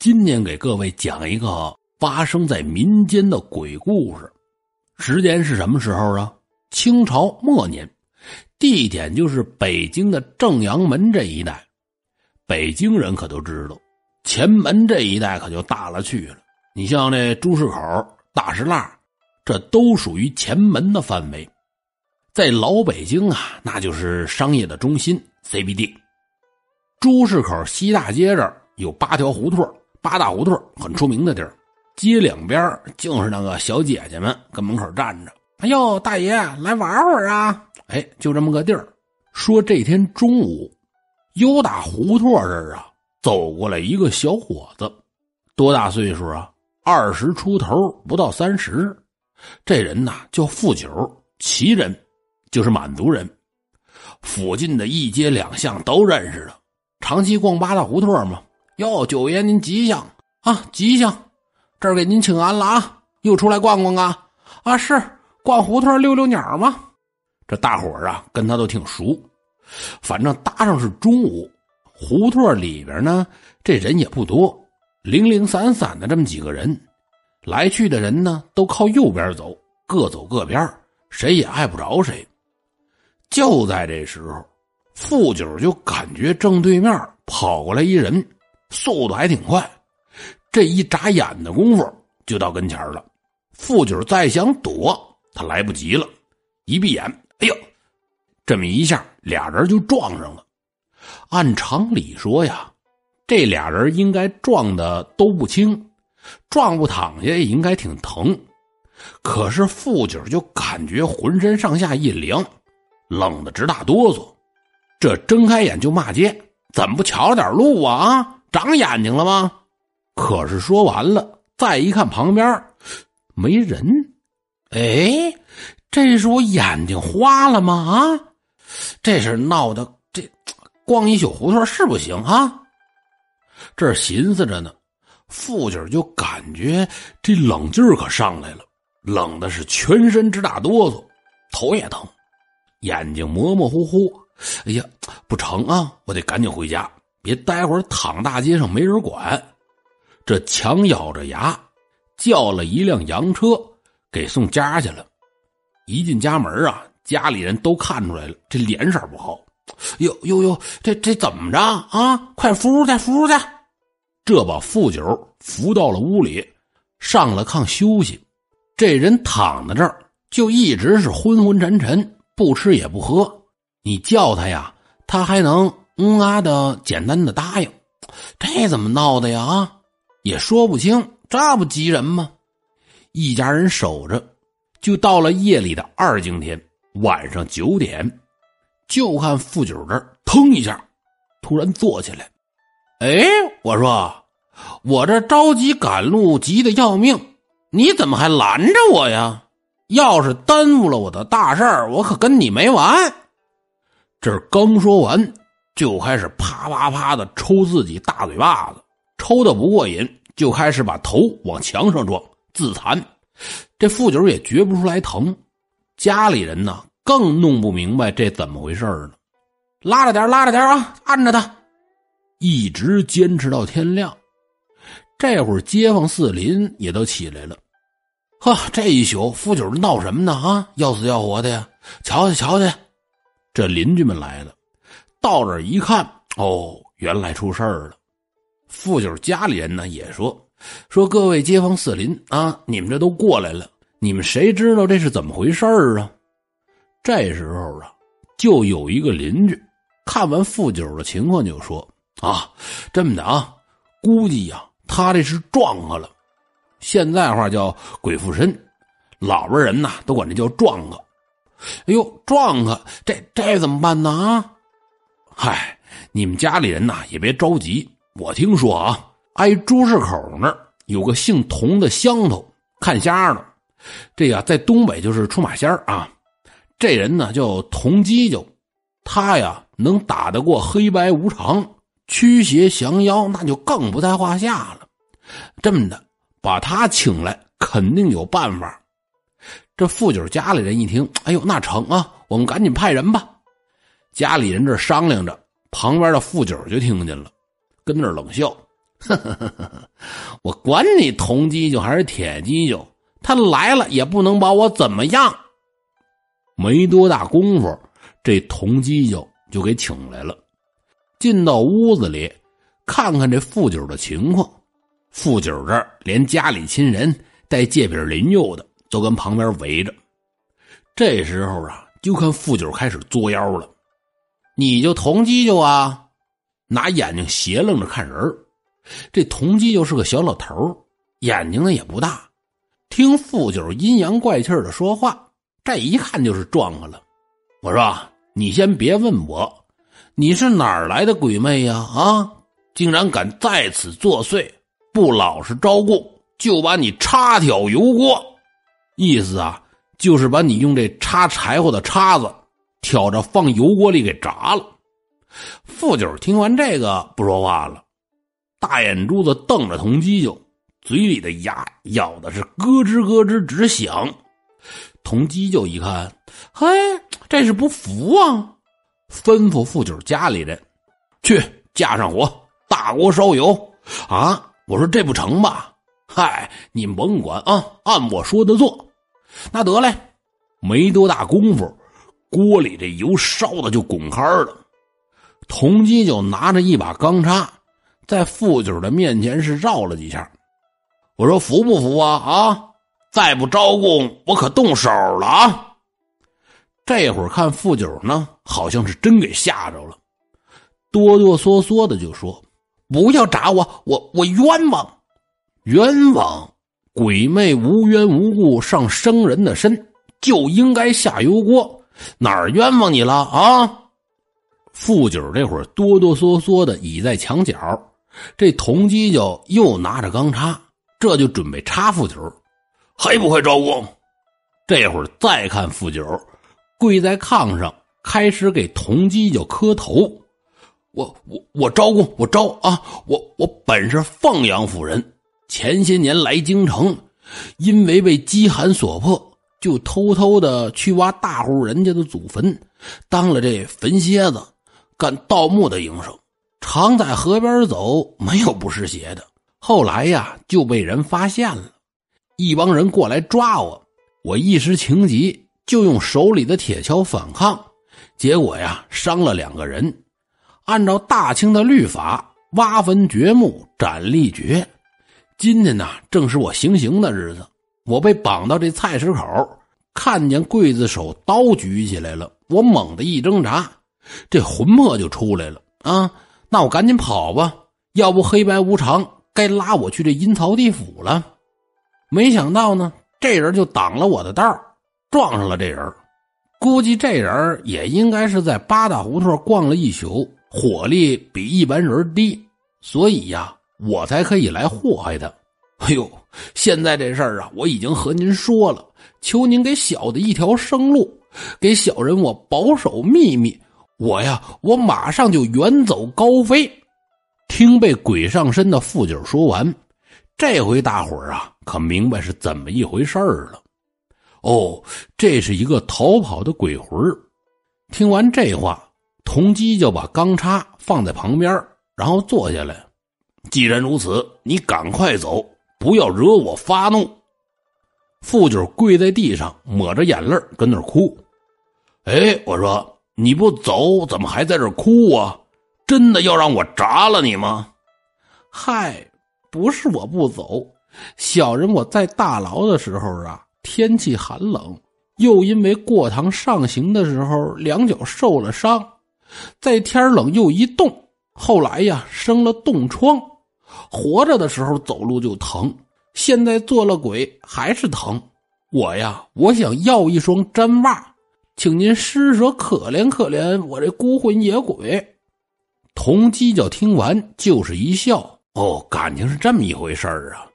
今天给各位讲一个发生在民间的鬼故事，时间是什么时候啊？清朝末年，地点就是北京的正阳门这一带。北京人可都知道，前门这一带可就大了去了。你像那朱市口、大石栏，这都属于前门的范围。在老北京啊，那就是商业的中心 CBD。朱市口西大街这儿有八条胡同。八大胡同很出名的地儿，街两边就是那个小姐姐们跟门口站着。哎呦，大爷来玩会儿啊！哎，就这么个地儿。说这天中午，优大胡同这儿啊，走过来一个小伙子，多大岁数啊？二十出头，不到三十。这人呐叫富九，旗人，就是满族人。附近的一街两巷都认识的，长期逛八大胡同嘛。哟，九爷您吉祥啊，吉祥！这儿给您请安了啊，又出来逛逛啊？啊，是逛胡同溜溜鸟吗？这大伙儿啊，跟他都挺熟。反正搭上是中午，胡同里边呢，这人也不多，零零散散的这么几个人，来去的人呢，都靠右边走，各走各边，谁也碍不着谁。就在这时候，富九就感觉正对面跑过来一人。速度还挺快，这一眨眼的功夫就到跟前了。富九再想躲，他来不及了。一闭眼，哎呦，这么一下，俩人就撞上了。按常理说呀，这俩人应该撞的都不轻，撞不躺下也应该挺疼。可是富九就感觉浑身上下一凉，冷的直打哆嗦。这睁开眼就骂街：“怎么不瞧着点路啊？啊！”长眼睛了吗？可是说完了，再一看旁边没人，哎，这是我眼睛花了吗？啊，这是闹的，这逛一宿胡同是不行啊。这寻思着呢，父亲就感觉这冷劲儿可上来了，冷的是全身直打哆嗦，头也疼，眼睛模模糊糊。哎呀，不成啊，我得赶紧回家。别待会儿躺大街上没人管，这强咬着牙叫了一辆洋车给送家去了。一进家门啊，家里人都看出来了，这脸色不好。哟哟哟，这这怎么着啊？快扶去扶去！这把富九扶到了屋里，上了炕休息。这人躺在这儿就一直是昏昏沉沉，不吃也不喝。你叫他呀，他还能。嗯啊的，简单的答应，这怎么闹的呀？啊，也说不清，这不急人吗？一家人守着，就到了夜里的二更天，晚上九点，就看富九这儿腾一下，突然坐起来。哎，我说，我这着急赶路，急得要命，你怎么还拦着我呀？要是耽误了我的大事儿，我可跟你没完。这刚说完。就开始啪啪啪的抽自己大嘴巴子，抽的不过瘾，就开始把头往墙上撞自残。这富九也觉不出来疼，家里人呢更弄不明白这怎么回事呢。拉着点，拉着点啊，按着他，一直坚持到天亮。这会儿街坊四邻也都起来了。呵，这一宿富九闹什么呢？啊，要死要活的呀！瞧去，瞧去，这邻居们来了。到这一看，哦，原来出事儿了。富九家里人呢也说，说各位街坊四邻啊，你们这都过来了，你们谁知道这是怎么回事啊？这时候啊，就有一个邻居看完富九的情况，就说啊，这么的啊，估计呀，他这是撞上了，现在话叫鬼附身，老辈人呐都管这叫撞个。哎呦，撞个，这这怎么办呢？啊？嗨，你们家里人呐也别着急。我听说啊，挨朱市口那儿有个姓童的乡头看瞎呢。这呀，在东北就是出马仙啊。这人呢叫童犄角，他呀能打得过黑白无常、驱邪降妖，那就更不在话下了。这么的，把他请来，肯定有办法。这富九家里人一听，哎呦，那成啊，我们赶紧派人吧。家里人这商量着，旁边的富九就听见了，跟那冷笑：“呵呵呵呵，我管你铜鸡就还是铁鸡就，他来了也不能把我怎么样。没多大功夫，这铜鸡就就给请来了，进到屋子里，看看这富九的情况。富九这儿连家里亲人带借饼邻友的都跟旁边围着。这时候啊，就看富九开始作妖了。你就同鸡就啊，拿眼睛斜愣着看人这同鸡就是个小老头眼睛呢也不大。听富九阴阳怪气的说话，这一看就是撞了了。我说：“你先别问我，你是哪来的鬼魅呀？啊，竟然敢在此作祟，不老实招供，就把你插挑油锅。意思啊，就是把你用这插柴火的叉子。”挑着放油锅里给炸了。富九听完这个不说话了，大眼珠子瞪着铜鸡就，嘴里的牙咬的是咯吱咯吱直响。铜鸡就一看，嘿，这是不服啊！吩咐富九家里人去架上火，大锅烧油啊！我说这不成吧？嗨，你甭管啊，按我说的做。那得嘞，没多大功夫。锅里这油烧的就滚开了，童鸡就拿着一把钢叉，在富九的面前是绕了几下。我说服不服啊？啊！再不招供，我可动手了啊！这会儿看富九呢，好像是真给吓着了，哆哆嗦嗦的就说：“不要铡我，我我冤枉，冤枉！鬼魅无缘无故上生人的身，就应该下油锅。”哪儿冤枉你了啊？富九这会儿哆哆嗦嗦的倚在墙角，这铜鸡就又拿着钢叉，这就准备插富九，还不快招供？这会儿再看富九跪在炕上，开始给铜鸡就磕头。我我我招供，我招啊！我我本是凤阳府人，前些年来京城，因为被饥寒所迫。就偷偷的去挖大户人家的祖坟，当了这坟蝎子，干盗墓的营生，常在河边走，没有不湿鞋的。后来呀，就被人发现了，一帮人过来抓我，我一时情急，就用手里的铁锹反抗，结果呀，伤了两个人。按照大清的律法，挖坟掘墓斩立决。今天呢，正是我行刑的日子。我被绑到这菜市口，看见刽子手刀举起来了，我猛地一挣扎，这魂魄就出来了啊！那我赶紧跑吧，要不黑白无常该拉我去这阴曹地府了。没想到呢，这人就挡了我的道撞上了这人。估计这人也应该是在八大胡同逛了一宿，火力比一般人低，所以呀，我才可以来祸害他。哎呦！现在这事儿啊，我已经和您说了，求您给小的一条生路，给小人我保守秘密。我呀，我马上就远走高飞。听被鬼上身的富九说完，这回大伙儿啊，可明白是怎么一回事儿了。哦，这是一个逃跑的鬼魂听完这话，童基就把钢叉放在旁边，然后坐下来。既然如此，你赶快走。不要惹我发怒！富九跪在地上，抹着眼泪跟那哭。哎，我说你不走，怎么还在这哭啊？真的要让我铡了你吗？嗨，不是我不走，小人我在大牢的时候啊，天气寒冷，又因为过堂上刑的时候两脚受了伤，在天冷又一冻，后来呀生了冻疮。活着的时候走路就疼，现在做了鬼还是疼。我呀，我想要一双毡袜，请您施舍可怜可怜我这孤魂野鬼。童犄角听完就是一笑：“哦，感情是这么一回事儿啊！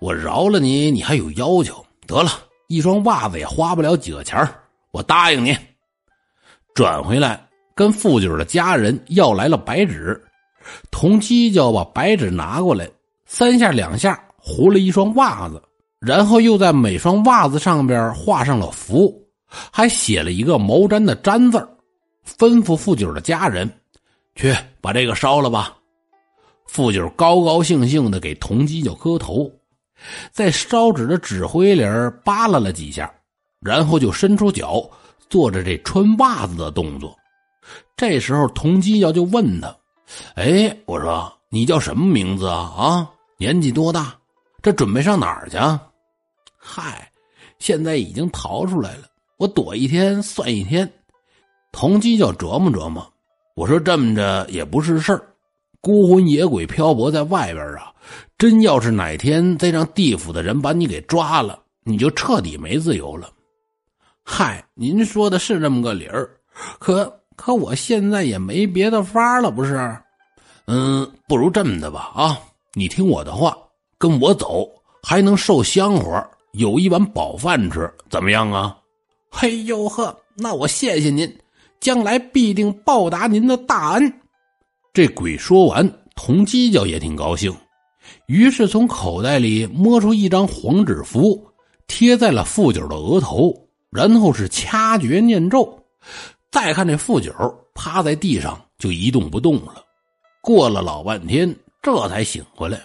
我饶了你，你还有要求？得了一双袜子也花不了几个钱我答应你。”转回来跟富九的家人要来了白纸。童犄角把白纸拿过来，三下两下糊了一双袜子，然后又在每双袜子上边画上了符，还写了一个毛毡的“毡”字吩咐富九的家人去把这个烧了吧。富九高高兴兴的给童犄角磕头，在烧纸的纸灰里扒拉了几下，然后就伸出脚，做着这穿袜子的动作。这时候，童犄角就问他：“哎，我说你叫什么名字啊？啊，年纪多大？这准备上哪儿去？”“嗨，现在已经逃出来了，我躲一天算一天。”童犄角琢磨琢磨，我说：“这么着也不是事儿。”孤魂野鬼漂泊在外边啊，真要是哪天再让地府的人把你给抓了，你就彻底没自由了。嗨，您说的是这么个理儿，可可我现在也没别的法了，不是？嗯，不如这么的吧，啊，你听我的话，跟我走，还能受香火，有一碗饱饭吃，怎么样啊？嘿呦呵，那我谢谢您，将来必定报答您的大恩。这鬼说完，童犄角也挺高兴，于是从口袋里摸出一张黄纸符，贴在了富九的额头，然后是掐诀念咒。再看这富九趴在地上就一动不动了。过了老半天，这才醒过来，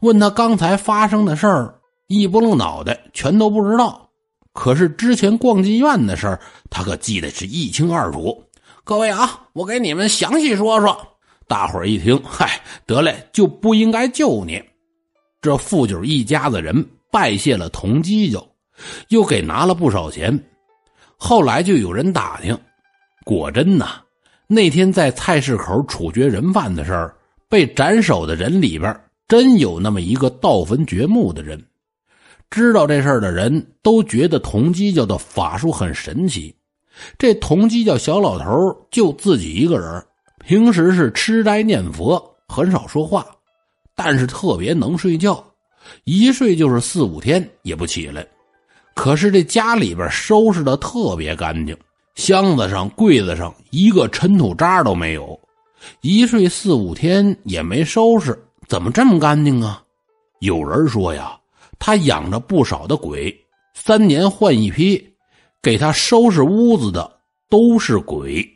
问他刚才发生的事儿，一拨楞脑袋全都不知道。可是之前逛妓院的事儿，他可记得是一清二楚。各位啊，我给你们详细说说。大伙儿一听，嗨，得嘞，就不应该救你。这富九一家子人拜谢了同济酒，又给拿了不少钱。后来就有人打听，果真呐，那天在菜市口处决人犯的事儿，被斩首的人里边真有那么一个盗坟掘墓的人。知道这事儿的人都觉得童鸡叫的法术很神奇。这童鸡叫小老头就自己一个人。平时是吃斋念佛，很少说话，但是特别能睡觉，一睡就是四五天也不起来。可是这家里边收拾的特别干净，箱子上、柜子上一个尘土渣都没有。一睡四五天也没收拾，怎么这么干净啊？有人说呀，他养着不少的鬼，三年换一批，给他收拾屋子的都是鬼。